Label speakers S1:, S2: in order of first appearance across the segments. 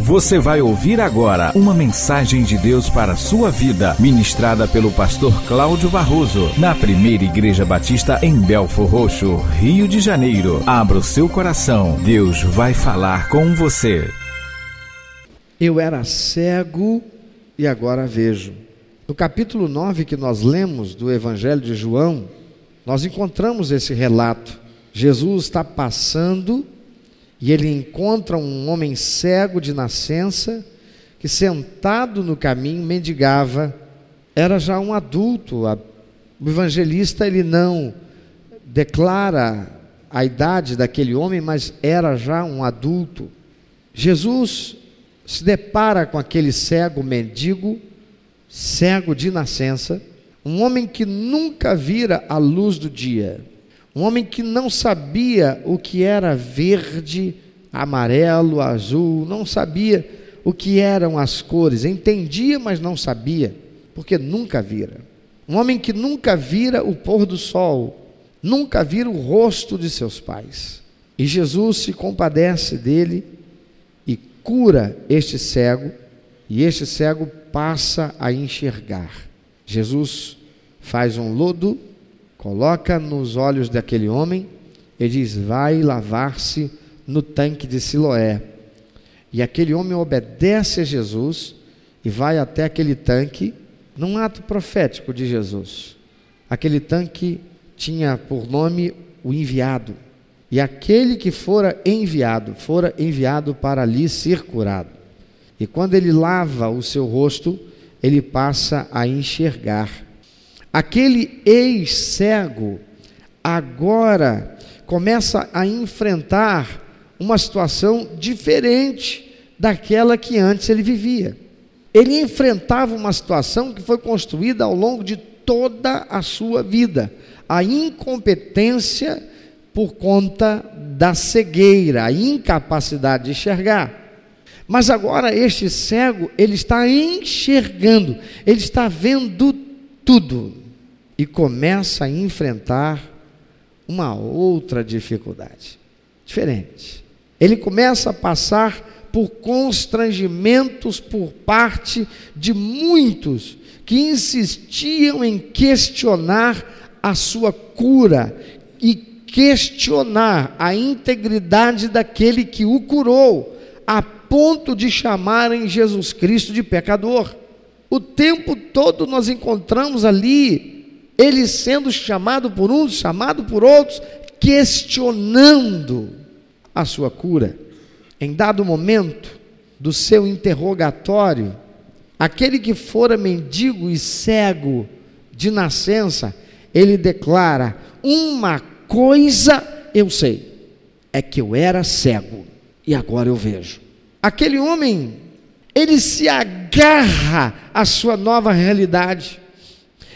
S1: Você vai ouvir agora uma mensagem de Deus para a sua vida, ministrada pelo pastor Cláudio Barroso, na primeira Igreja Batista em Belfor Roxo, Rio de Janeiro. Abra o seu coração, Deus vai falar com você.
S2: Eu era cego e agora vejo. No capítulo 9 que nós lemos do Evangelho de João, nós encontramos esse relato. Jesus está passando e ele encontra um homem cego de nascença que sentado no caminho mendigava. Era já um adulto. O evangelista ele não declara a idade daquele homem, mas era já um adulto. Jesus se depara com aquele cego mendigo, cego de nascença, um homem que nunca vira a luz do dia. Um homem que não sabia o que era verde, amarelo, azul, não sabia o que eram as cores, entendia, mas não sabia, porque nunca vira. Um homem que nunca vira o pôr do sol, nunca vira o rosto de seus pais. E Jesus se compadece dele e cura este cego, e este cego passa a enxergar. Jesus faz um lodo coloca nos olhos daquele homem e diz: Vai lavar-se no tanque de Siloé. E aquele homem obedece a Jesus e vai até aquele tanque, num ato profético de Jesus. Aquele tanque tinha por nome o enviado. E aquele que fora enviado, fora enviado para ali ser curado. E quando ele lava o seu rosto, ele passa a enxergar. Aquele ex-cego agora começa a enfrentar uma situação diferente daquela que antes ele vivia. Ele enfrentava uma situação que foi construída ao longo de toda a sua vida, a incompetência por conta da cegueira, a incapacidade de enxergar. Mas agora este cego, ele está enxergando, ele está vendo tudo e começa a enfrentar uma outra dificuldade, diferente. Ele começa a passar por constrangimentos por parte de muitos que insistiam em questionar a sua cura e questionar a integridade daquele que o curou, a ponto de chamarem Jesus Cristo de pecador. O tempo todo nós encontramos ali ele sendo chamado por uns, chamado por outros, questionando a sua cura. Em dado momento do seu interrogatório, aquele que fora mendigo e cego de nascença, ele declara: Uma coisa eu sei, é que eu era cego e agora eu vejo. Aquele homem, ele se agarra à sua nova realidade.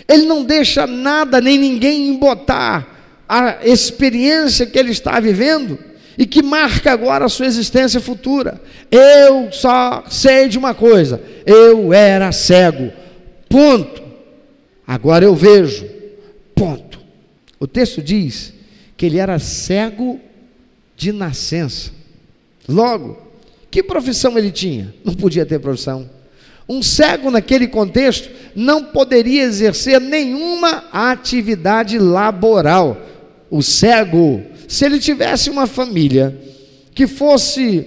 S2: Ele não deixa nada nem ninguém embotar a experiência que ele está vivendo e que marca agora a sua existência futura. Eu só sei de uma coisa: eu era cego. Ponto. Agora eu vejo. Ponto. O texto diz que ele era cego de nascença. Logo, que profissão ele tinha? Não podia ter profissão. Um cego, naquele contexto, não poderia exercer nenhuma atividade laboral. O cego, se ele tivesse uma família que fosse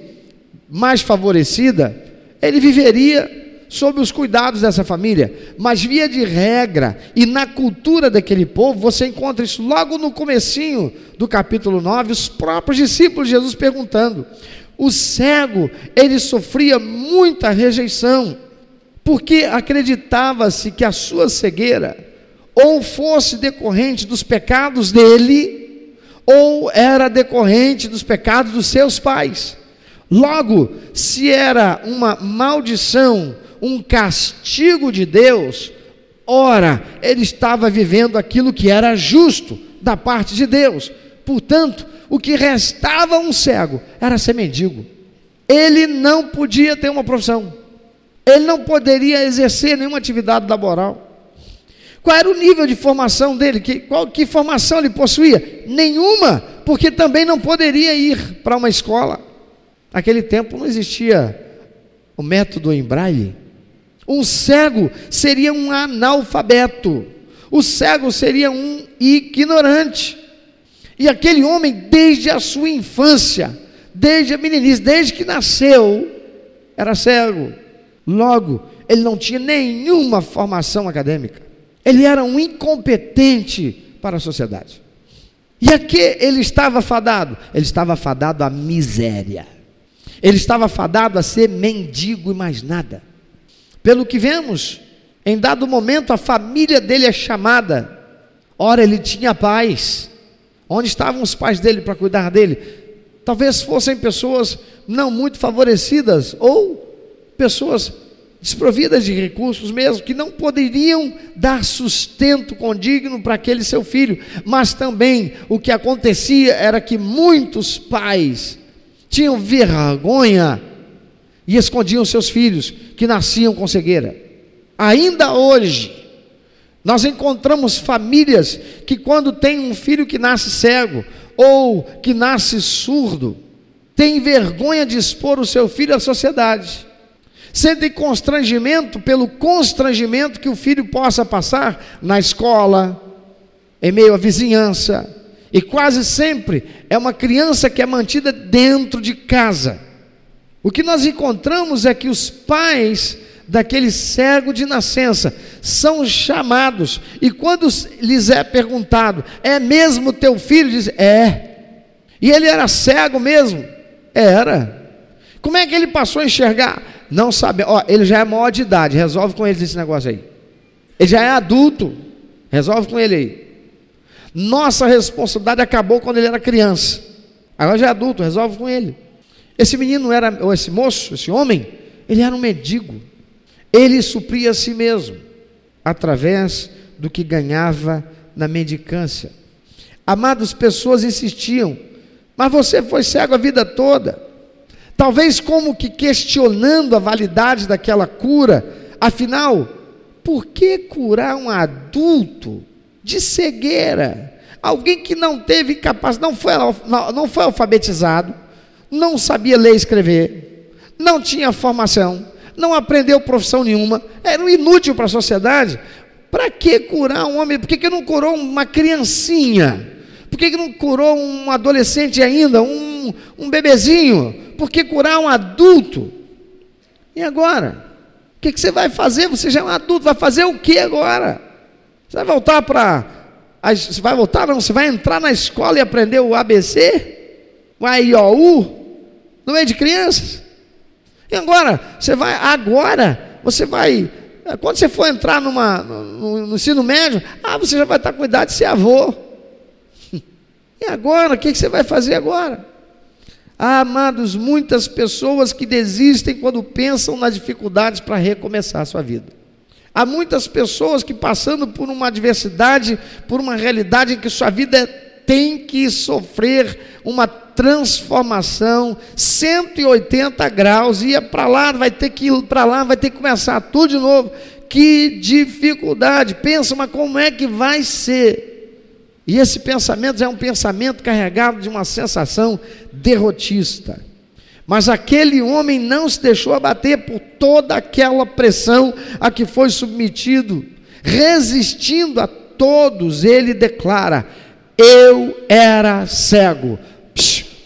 S2: mais favorecida, ele viveria sob os cuidados dessa família, mas via de regra e na cultura daquele povo, você encontra isso logo no comecinho do capítulo 9, os próprios discípulos de Jesus perguntando. O cego, ele sofria muita rejeição porque acreditava-se que a sua cegueira ou fosse decorrente dos pecados dele, ou era decorrente dos pecados dos seus pais. Logo, se era uma maldição, um castigo de Deus, ora, ele estava vivendo aquilo que era justo da parte de Deus. Portanto, o que restava a um cego era ser mendigo. Ele não podia ter uma profissão ele não poderia exercer nenhuma atividade laboral. Qual era o nível de formação dele? Que, qual, que formação ele possuía? Nenhuma, porque também não poderia ir para uma escola. Naquele tempo não existia o método em braille, um cego seria um analfabeto, o cego seria um ignorante. E aquele homem, desde a sua infância, desde a meninice, desde que nasceu, era cego. Logo, ele não tinha nenhuma formação acadêmica. Ele era um incompetente para a sociedade. E a que ele estava fadado? Ele estava fadado à miséria. Ele estava fadado a ser mendigo e mais nada. Pelo que vemos, em dado momento a família dele é chamada. Ora, ele tinha paz. Onde estavam os pais dele para cuidar dele? Talvez fossem pessoas não muito favorecidas ou pessoas desprovidas de recursos mesmo, que não poderiam dar sustento condigno para aquele seu filho, mas também o que acontecia era que muitos pais tinham vergonha e escondiam seus filhos que nasciam com cegueira. Ainda hoje, nós encontramos famílias que, quando tem um filho que nasce cego ou que nasce surdo, tem vergonha de expor o seu filho à sociedade sentem constrangimento pelo constrangimento que o filho possa passar na escola, em meio à vizinhança, e quase sempre é uma criança que é mantida dentro de casa. O que nós encontramos é que os pais daquele cego de nascença são chamados, e quando lhes é perguntado: "É mesmo teu filho?" diz: "É". E ele era cego mesmo? Era. Como é que ele passou a enxergar? Não sabe, ó, ele já é maior de idade, resolve com ele esse negócio aí. Ele já é adulto, resolve com ele aí. Nossa responsabilidade acabou quando ele era criança. Agora já é adulto, resolve com ele. Esse menino era, ou esse moço, esse homem, ele era um mendigo. Ele supria a si mesmo através do que ganhava na mendicância. Amados, pessoas insistiam, mas você foi cego a vida toda talvez como que questionando a validade daquela cura, afinal, por que curar um adulto de cegueira? Alguém que não teve capacidade, não foi, não foi alfabetizado, não sabia ler e escrever, não tinha formação, não aprendeu profissão nenhuma, era inútil para a sociedade. Para que curar um homem? Por que, que não curou uma criancinha? Que, que não curou um adolescente ainda, um, um bebezinho? por que curar um adulto? E agora? O que, que você vai fazer? Você já é um adulto, vai fazer o que agora? Você vai voltar para. Você vai voltar? Não, você vai entrar na escola e aprender o ABC? O AIOU? No meio de crianças? E agora? Você vai. Agora, você vai. Quando você for entrar numa, no, no ensino médio, ah, você já vai estar com idade de ser avô. E agora? O que, você vai fazer agora? Há, amados, muitas pessoas que desistem quando pensam nas dificuldades para recomeçar a sua vida. Há muitas pessoas que, passando por uma adversidade, por uma realidade em que sua vida tem que sofrer uma transformação 180 graus, ia para lá, vai ter que ir para lá, vai ter que começar tudo de novo. Que dificuldade! Pensa, mas como é que vai ser? E esse pensamento é um pensamento carregado de uma sensação derrotista. Mas aquele homem não se deixou abater por toda aquela pressão a que foi submetido, resistindo a todos, ele declara: Eu era cego,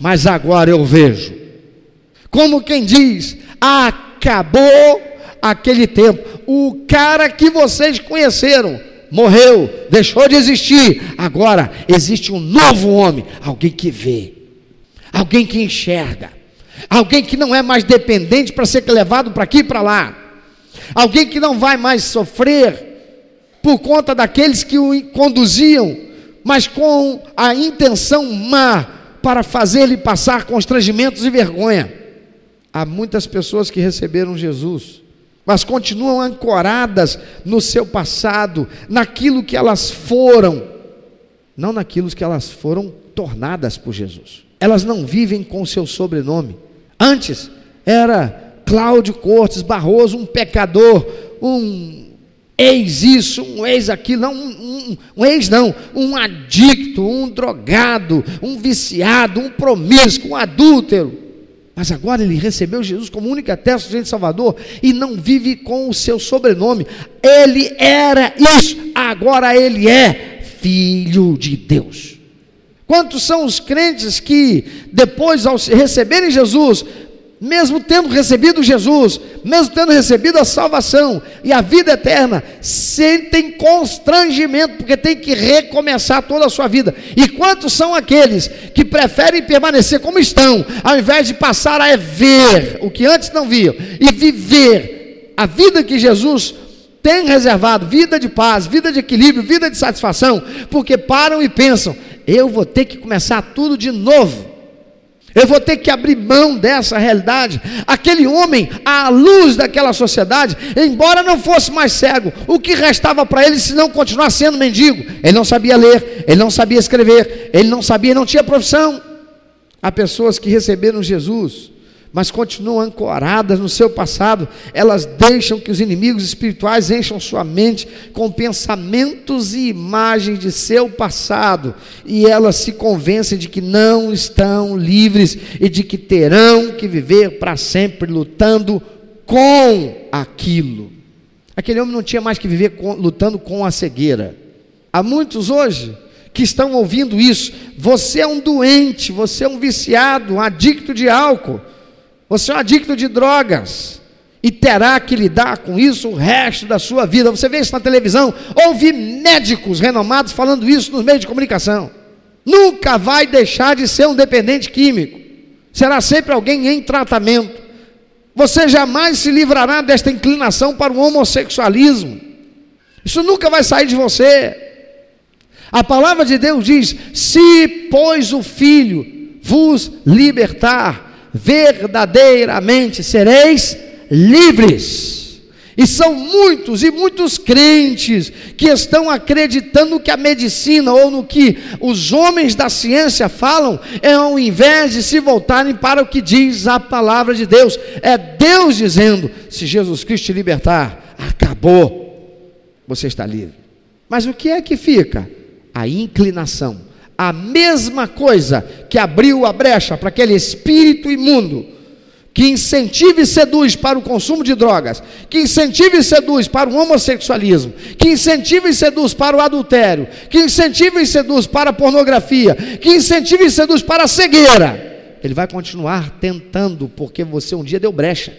S2: mas agora eu vejo. Como quem diz: Acabou aquele tempo. O cara que vocês conheceram morreu, deixou de existir. Agora existe um novo homem, alguém que vê, alguém que enxerga, alguém que não é mais dependente para ser levado para aqui e para lá, alguém que não vai mais sofrer por conta daqueles que o conduziam, mas com a intenção má para fazer-lhe passar constrangimentos e vergonha. Há muitas pessoas que receberam Jesus mas continuam ancoradas no seu passado, naquilo que elas foram, não naquilo que elas foram tornadas por Jesus. Elas não vivem com o seu sobrenome. Antes era Cláudio Cortes Barroso, um pecador, um ex isso, um ex aquilo, não, um, um ex não, um adicto, um drogado, um viciado, um promíscuo, um adúltero. Mas agora ele recebeu Jesus como único eterno sujeito salvador e não vive com o seu sobrenome. Ele era isso, agora ele é filho de Deus. Quantos são os crentes que, depois, ao receberem Jesus, mesmo tendo recebido Jesus, mesmo tendo recebido a salvação e a vida eterna, sentem constrangimento, porque tem que recomeçar toda a sua vida. E quantos são aqueles que preferem permanecer como estão, ao invés de passar a ver o que antes não viam e viver a vida que Jesus tem reservado, vida de paz, vida de equilíbrio, vida de satisfação, porque param e pensam: eu vou ter que começar tudo de novo. Eu vou ter que abrir mão dessa realidade. Aquele homem, à luz daquela sociedade, embora não fosse mais cego, o que restava para ele se não continuar sendo mendigo? Ele não sabia ler, ele não sabia escrever, ele não sabia, não tinha profissão. Há pessoas que receberam Jesus mas continuam ancoradas no seu passado, elas deixam que os inimigos espirituais encham sua mente com pensamentos e imagens de seu passado, e elas se convencem de que não estão livres e de que terão que viver para sempre lutando com aquilo. Aquele homem não tinha mais que viver com, lutando com a cegueira. Há muitos hoje que estão ouvindo isso. Você é um doente, você é um viciado, um adicto de álcool. Você é um adicto de drogas e terá que lidar com isso o resto da sua vida. Você vê isso na televisão, ouve médicos renomados falando isso nos meios de comunicação. Nunca vai deixar de ser um dependente químico. Será sempre alguém em tratamento. Você jamais se livrará desta inclinação para o homossexualismo. Isso nunca vai sair de você. A palavra de Deus diz: Se, pois, o Filho vos libertar, verdadeiramente sereis livres. E são muitos e muitos crentes que estão acreditando que a medicina ou no que os homens da ciência falam, é ao invés de se voltarem para o que diz a palavra de Deus. É Deus dizendo: se Jesus Cristo te libertar, acabou, você está livre. Mas o que é que fica? A inclinação a mesma coisa que abriu a brecha para aquele espírito imundo que incentiva e seduz para o consumo de drogas, que incentiva e seduz para o homossexualismo, que incentiva e seduz para o adultério, que incentiva e seduz para a pornografia, que incentiva e seduz para a cegueira. Ele vai continuar tentando, porque você um dia deu brecha.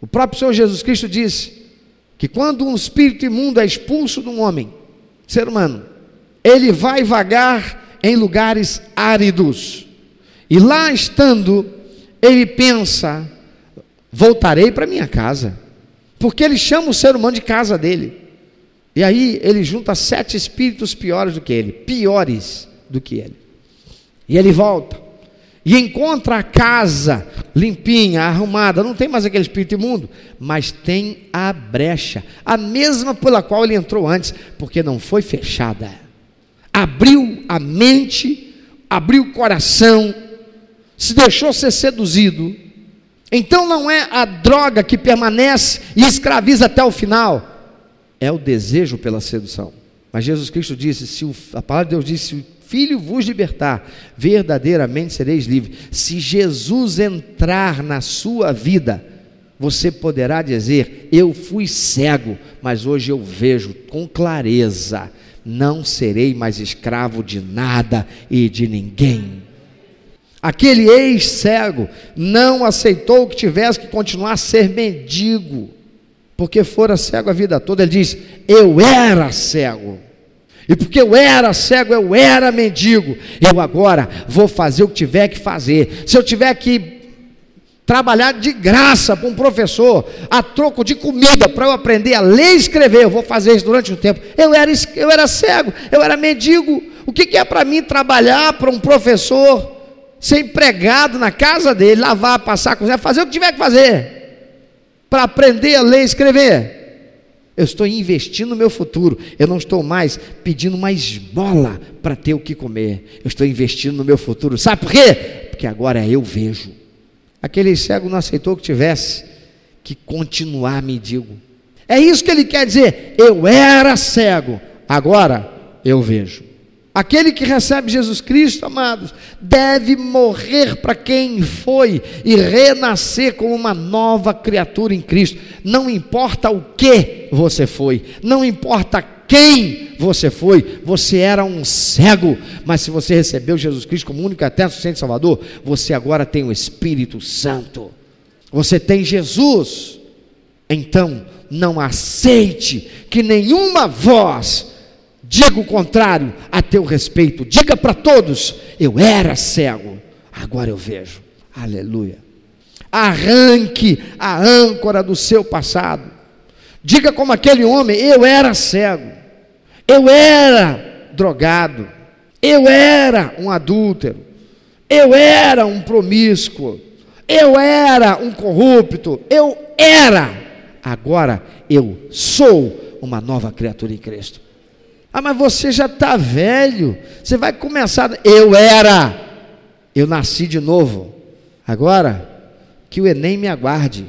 S2: O próprio Senhor Jesus Cristo disse que quando um espírito imundo é expulso de um homem, ser humano, ele vai vagar em lugares áridos. E lá estando, ele pensa: voltarei para minha casa. Porque ele chama o ser humano de casa dele. E aí ele junta sete espíritos piores do que ele, piores do que ele. E ele volta. E encontra a casa limpinha, arrumada, não tem mais aquele espírito imundo, mas tem a brecha, a mesma pela qual ele entrou antes, porque não foi fechada abriu a mente, abriu o coração, se deixou ser seduzido. Então não é a droga que permanece e escraviza até o final, é o desejo pela sedução. Mas Jesus Cristo disse: se o, a palavra de Deus disse, se o Filho vos libertar, verdadeiramente sereis livres. Se Jesus entrar na sua vida, você poderá dizer: Eu fui cego, mas hoje eu vejo com clareza não serei mais escravo de nada e de ninguém. Aquele ex-cego não aceitou que tivesse que continuar a ser mendigo, porque fora cego a vida toda. Ele diz: Eu era cego. E porque eu era cego, eu era mendigo. Eu agora vou fazer o que tiver que fazer. Se eu tiver que trabalhar de graça para um professor, a troco de comida, para eu aprender a ler e escrever. Eu vou fazer isso durante um tempo. Eu era, eu era cego, eu era mendigo. O que, que é para mim trabalhar para um professor, ser empregado na casa dele, lavar, passar, cozinhar, fazer o que tiver que fazer, para aprender a ler e escrever? Eu estou investindo no meu futuro. Eu não estou mais pedindo mais bola para ter o que comer. Eu estou investindo no meu futuro. Sabe por quê? Porque agora eu vejo. Aquele cego não aceitou que tivesse que continuar mendigo. É isso que ele quer dizer. Eu era cego, agora eu vejo. Aquele que recebe Jesus Cristo, amados, deve morrer para quem foi e renascer como uma nova criatura em Cristo. Não importa o que você foi, não importa quem você foi, você era um cego, mas se você recebeu Jesus Cristo como único eterno suficiente Salvador, você agora tem o Espírito Santo. Você tem Jesus. Então, não aceite que nenhuma voz diga o contrário a teu respeito. Diga para todos: eu era cego, agora eu vejo. Aleluia. Arranque a âncora do seu passado. Diga como aquele homem: eu era cego, eu era drogado, eu era um adúltero, eu era um promíscuo, eu era um corrupto, eu era. Agora eu sou uma nova criatura em Cristo. Ah, mas você já está velho. Você vai começar. Eu era. Eu nasci de novo. Agora, que o Enem me aguarde.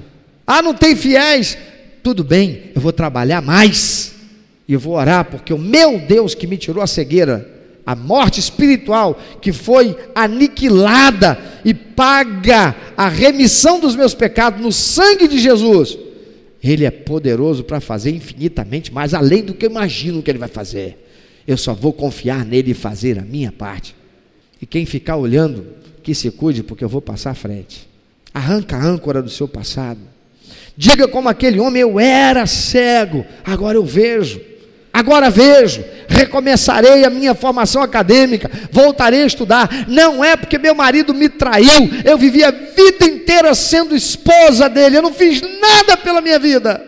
S2: Ah, não tem fiéis. Tudo bem, eu vou trabalhar mais. E vou orar, porque o meu Deus que me tirou a cegueira, a morte espiritual, que foi aniquilada e paga a remissão dos meus pecados no sangue de Jesus ele é poderoso para fazer infinitamente mais além do que eu imagino que Ele vai fazer. Eu só vou confiar nele e fazer a minha parte. E quem ficar olhando, que se cuide, porque eu vou passar à frente. Arranca a âncora do seu passado. Diga como aquele homem: Eu era cego, agora eu vejo. Agora vejo, recomeçarei a minha formação acadêmica, voltarei a estudar. Não é porque meu marido me traiu, eu vivi a vida inteira sendo esposa dele, eu não fiz nada pela minha vida.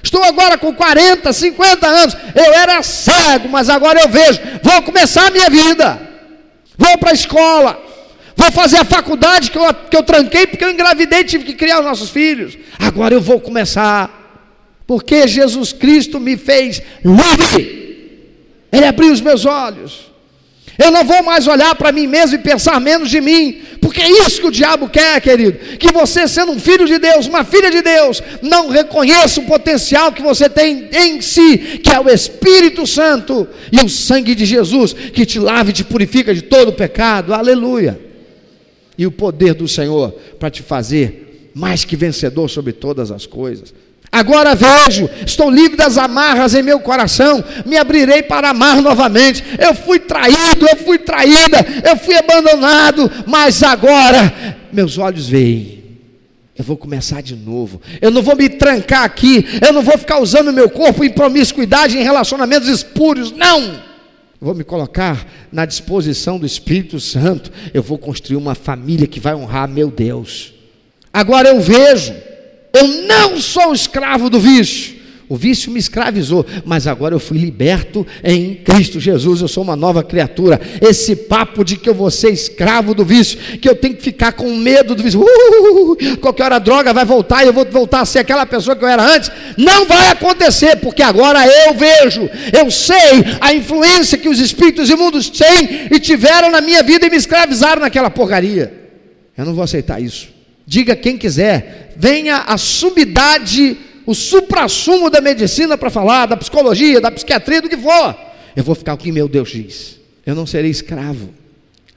S2: Estou agora com 40, 50 anos, eu era cego, mas agora eu vejo. Vou começar a minha vida, vou para a escola, vou fazer a faculdade que eu, que eu tranquei porque eu engravidei e tive que criar os nossos filhos. Agora eu vou começar porque Jesus Cristo me fez livre. Ele abriu os meus olhos. Eu não vou mais olhar para mim mesmo e pensar menos de mim, porque é isso que o diabo quer, querido. Que você, sendo um filho de Deus, uma filha de Deus, não reconheça o potencial que você tem em si, que é o Espírito Santo e o sangue de Jesus, que te lava e te purifica de todo o pecado. Aleluia. E o poder do Senhor para te fazer mais que vencedor sobre todas as coisas. Agora vejo, estou livre das amarras em meu coração, me abrirei para amar novamente. Eu fui traído, eu fui traída, eu fui abandonado, mas agora meus olhos veem. Eu vou começar de novo. Eu não vou me trancar aqui, eu não vou ficar usando meu corpo em promiscuidade, em relacionamentos espúrios, não. Vou me colocar na disposição do Espírito Santo. Eu vou construir uma família que vai honrar meu Deus. Agora eu vejo eu não sou escravo do vício. O vício me escravizou, mas agora eu fui liberto em Cristo Jesus, eu sou uma nova criatura. Esse papo de que eu vou ser escravo do vício, que eu tenho que ficar com medo do vício, uh, qualquer hora a droga vai voltar e eu vou voltar a ser aquela pessoa que eu era antes, não vai acontecer, porque agora eu vejo, eu sei a influência que os espíritos imundos têm e tiveram na minha vida e me escravizaram naquela porcaria. Eu não vou aceitar isso. Diga quem quiser, venha a sumidade, o suprassumo da medicina para falar, da psicologia, da psiquiatria, do que for. Eu vou ficar o que meu Deus diz. Eu não serei escravo.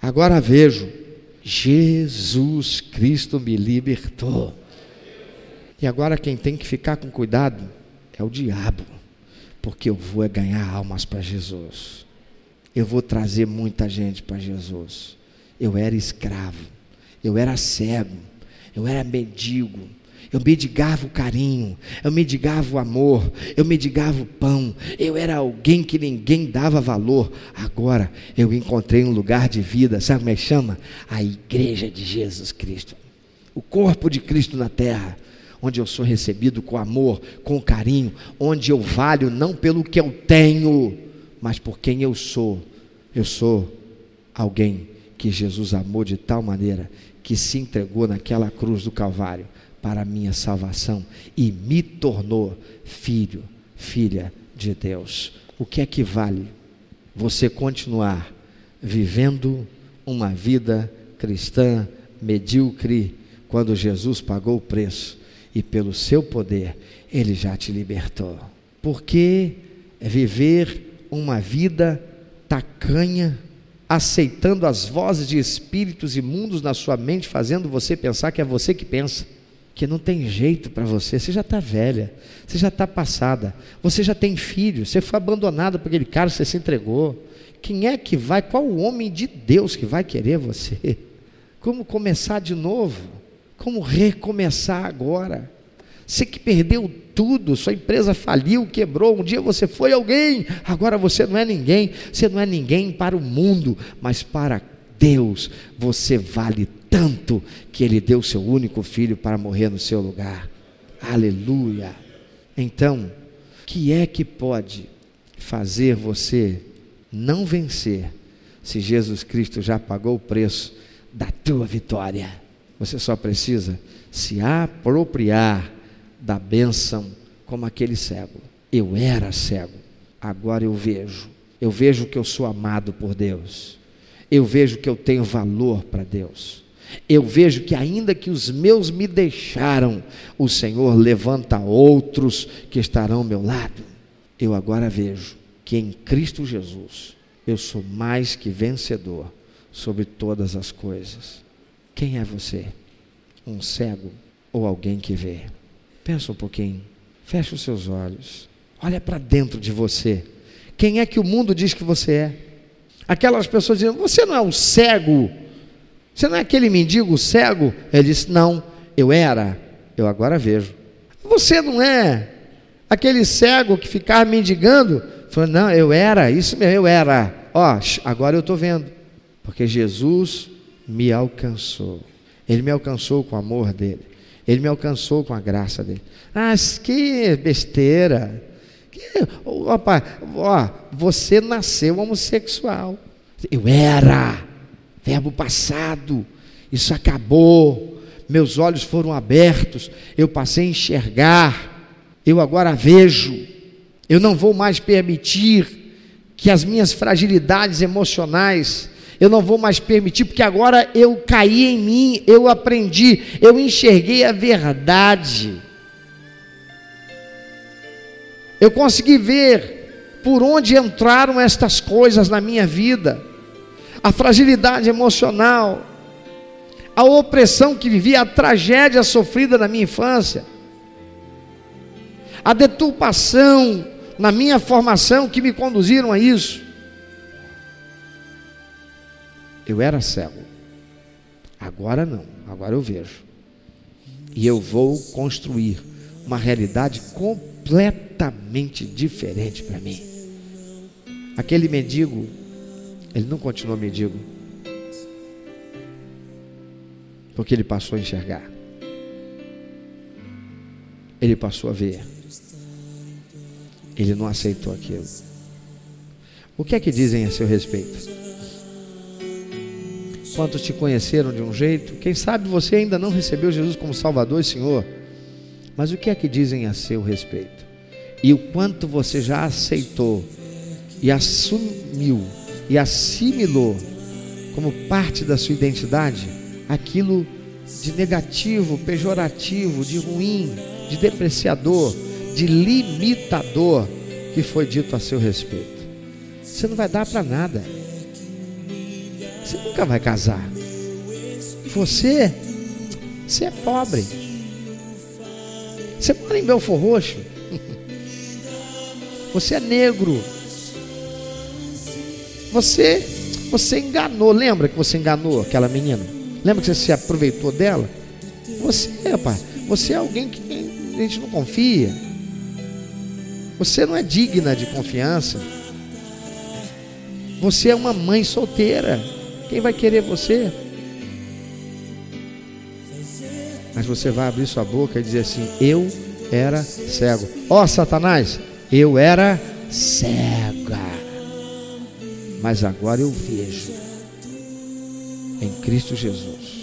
S2: Agora vejo, Jesus Cristo me libertou. E agora quem tem que ficar com cuidado é o diabo, porque eu vou ganhar almas para Jesus. Eu vou trazer muita gente para Jesus. Eu era escravo, eu era cego, eu era mendigo. Eu mendigava o carinho, eu mendigava o amor, eu mendigava o pão, eu era alguém que ninguém dava valor. Agora eu encontrei um lugar de vida, sabe como é que chama? A igreja de Jesus Cristo, o corpo de Cristo na terra, onde eu sou recebido com amor, com carinho, onde eu valho não pelo que eu tenho, mas por quem eu sou. Eu sou alguém que Jesus amou de tal maneira que se entregou naquela cruz do Calvário para a minha salvação e me tornou filho, filha de Deus. O que é que vale você continuar vivendo uma vida cristã medíocre quando Jesus pagou o preço e pelo seu poder ele já te libertou? Porque viver uma vida tacanha, aceitando as vozes de espíritos imundos na sua mente, fazendo você pensar que é você que pensa, que não tem jeito para você, você já está velha, você já está passada, você já tem filho, você foi abandonado por aquele cara, você se entregou. Quem é que vai, qual o homem de Deus que vai querer você? Como começar de novo? Como recomeçar agora? Você que perdeu tudo, sua empresa faliu, quebrou. Um dia você foi alguém, agora você não é ninguém. Você não é ninguém para o mundo, mas para Deus. Você vale tanto que Ele deu seu único filho para morrer no seu lugar. Aleluia. Então, que é que pode fazer você não vencer se Jesus Cristo já pagou o preço da tua vitória? Você só precisa se apropriar da bênção como aquele cego. Eu era cego, agora eu vejo. Eu vejo que eu sou amado por Deus. Eu vejo que eu tenho valor para Deus. Eu vejo que, ainda que os meus me deixaram, o Senhor levanta outros que estarão ao meu lado. Eu agora vejo que em Cristo Jesus eu sou mais que vencedor sobre todas as coisas. Quem é você? Um cego ou alguém que vê? Pensa um pouquinho. Feche os seus olhos. Olha para dentro de você. Quem é que o mundo diz que você é? Aquelas pessoas dizem: Você não é um cego? Você não é aquele mendigo cego? Ele disse: Não, eu era, eu agora vejo. Você não é aquele cego que ficava mendigando? Falou: Não, eu era, isso mesmo, eu era. Ó, agora eu estou vendo. Porque Jesus me alcançou. Ele me alcançou com o amor dele. Ele me alcançou com a graça dele. Ah, que besteira. Que, opa, ó, você nasceu homossexual. Eu era. Verbo passado. Isso acabou. Meus olhos foram abertos. Eu passei a enxergar. Eu agora vejo. Eu não vou mais permitir que as minhas fragilidades emocionais eu não vou mais permitir, porque agora eu caí em mim, eu aprendi, eu enxerguei a verdade. Eu consegui ver por onde entraram estas coisas na minha vida, a fragilidade emocional, a opressão que vivia, a tragédia sofrida na minha infância, a deturpação na minha formação que me conduziram a isso. Eu era cego. Agora não, agora eu vejo. E eu vou construir uma realidade completamente diferente para mim. Aquele mendigo, ele não continuou mendigo. Porque ele passou a enxergar. Ele passou a ver. Ele não aceitou aquilo. O que é que dizem a seu respeito? Quantos te conheceram de um jeito? Quem sabe você ainda não recebeu Jesus como Salvador e Senhor. Mas o que é que dizem a seu respeito? E o quanto você já aceitou e assumiu e assimilou como parte da sua identidade aquilo de negativo, pejorativo, de ruim, de depreciador, de limitador que foi dito a seu respeito. Você não vai dar para nada. Nunca vai casar. Você, você é pobre. Você mora em Belfor Roxo. Você é negro. Você, você enganou. Lembra que você enganou aquela menina? Lembra que você se aproveitou dela? Você, rapaz, você é alguém que a gente não confia. Você não é digna de confiança. Você é uma mãe solteira. Quem vai querer você? Mas você vai abrir sua boca e dizer assim: Eu era cego. Ó oh, Satanás, eu era cega. Mas agora eu vejo em Cristo Jesus.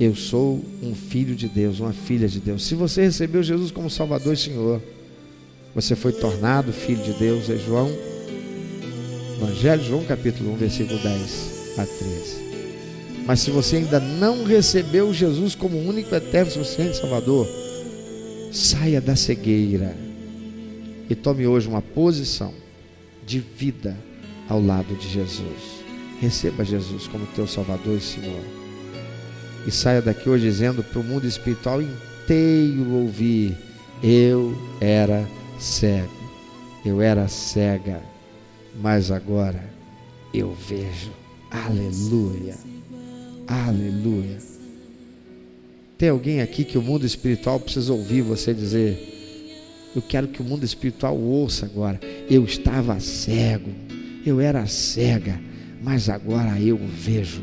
S2: Eu sou um filho de Deus, uma filha de Deus. Se você recebeu Jesus como Salvador e Senhor, você foi tornado filho de Deus, é João Evangelho de João, capítulo 1, versículo 10 a 13. Mas se você ainda não recebeu Jesus como único, eterno, suficiente Salvador, saia da cegueira e tome hoje uma posição de vida ao lado de Jesus. Receba Jesus como teu Salvador e Senhor. E saia daqui hoje dizendo para o mundo espiritual inteiro ouvir: Eu era cego, eu era cega, mas agora eu vejo. Aleluia, aleluia. Tem alguém aqui que o mundo espiritual precisa ouvir você dizer: Eu quero que o mundo espiritual ouça agora. Eu estava cego, eu era cega, mas agora eu vejo.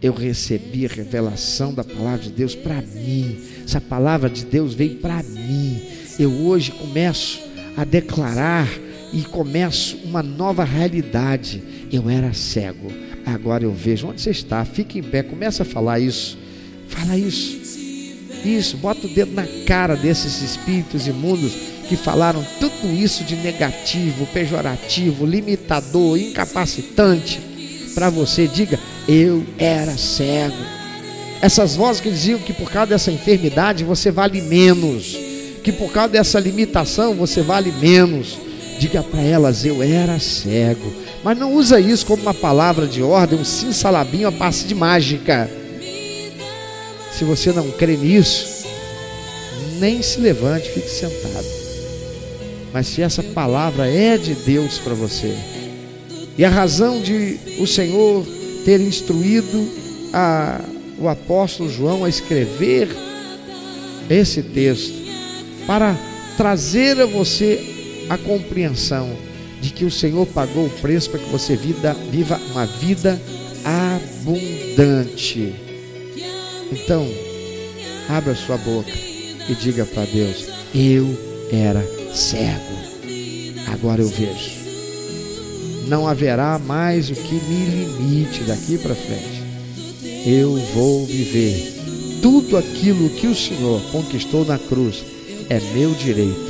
S2: Eu recebi a revelação da palavra de Deus para mim. Essa palavra de Deus veio para mim. Eu hoje começo a declarar e começo uma nova realidade. Eu era cego, agora eu vejo. Onde você está? Fique em pé, começa a falar isso. Fala isso. Isso, bota o dedo na cara desses espíritos imundos que falaram tudo isso de negativo, pejorativo, limitador, incapacitante para você. Diga, eu era cego. Essas vozes que diziam que por causa dessa enfermidade você vale menos, que por causa dessa limitação você vale menos. Diga para elas, eu era cego. Mas não usa isso como uma palavra de ordem, um sim salabinho a passe de mágica. Se você não crê nisso, nem se levante, fique sentado. Mas se essa palavra é de Deus para você, e a razão de o Senhor ter instruído a, o apóstolo João a escrever esse texto, para trazer a você a compreensão de que o Senhor pagou o preço para que você vida, viva uma vida abundante. Então, abra sua boca e diga para Deus: Eu era cego, agora eu vejo. Não haverá mais o que me limite daqui para frente. Eu vou viver. Tudo aquilo que o Senhor conquistou na cruz é meu direito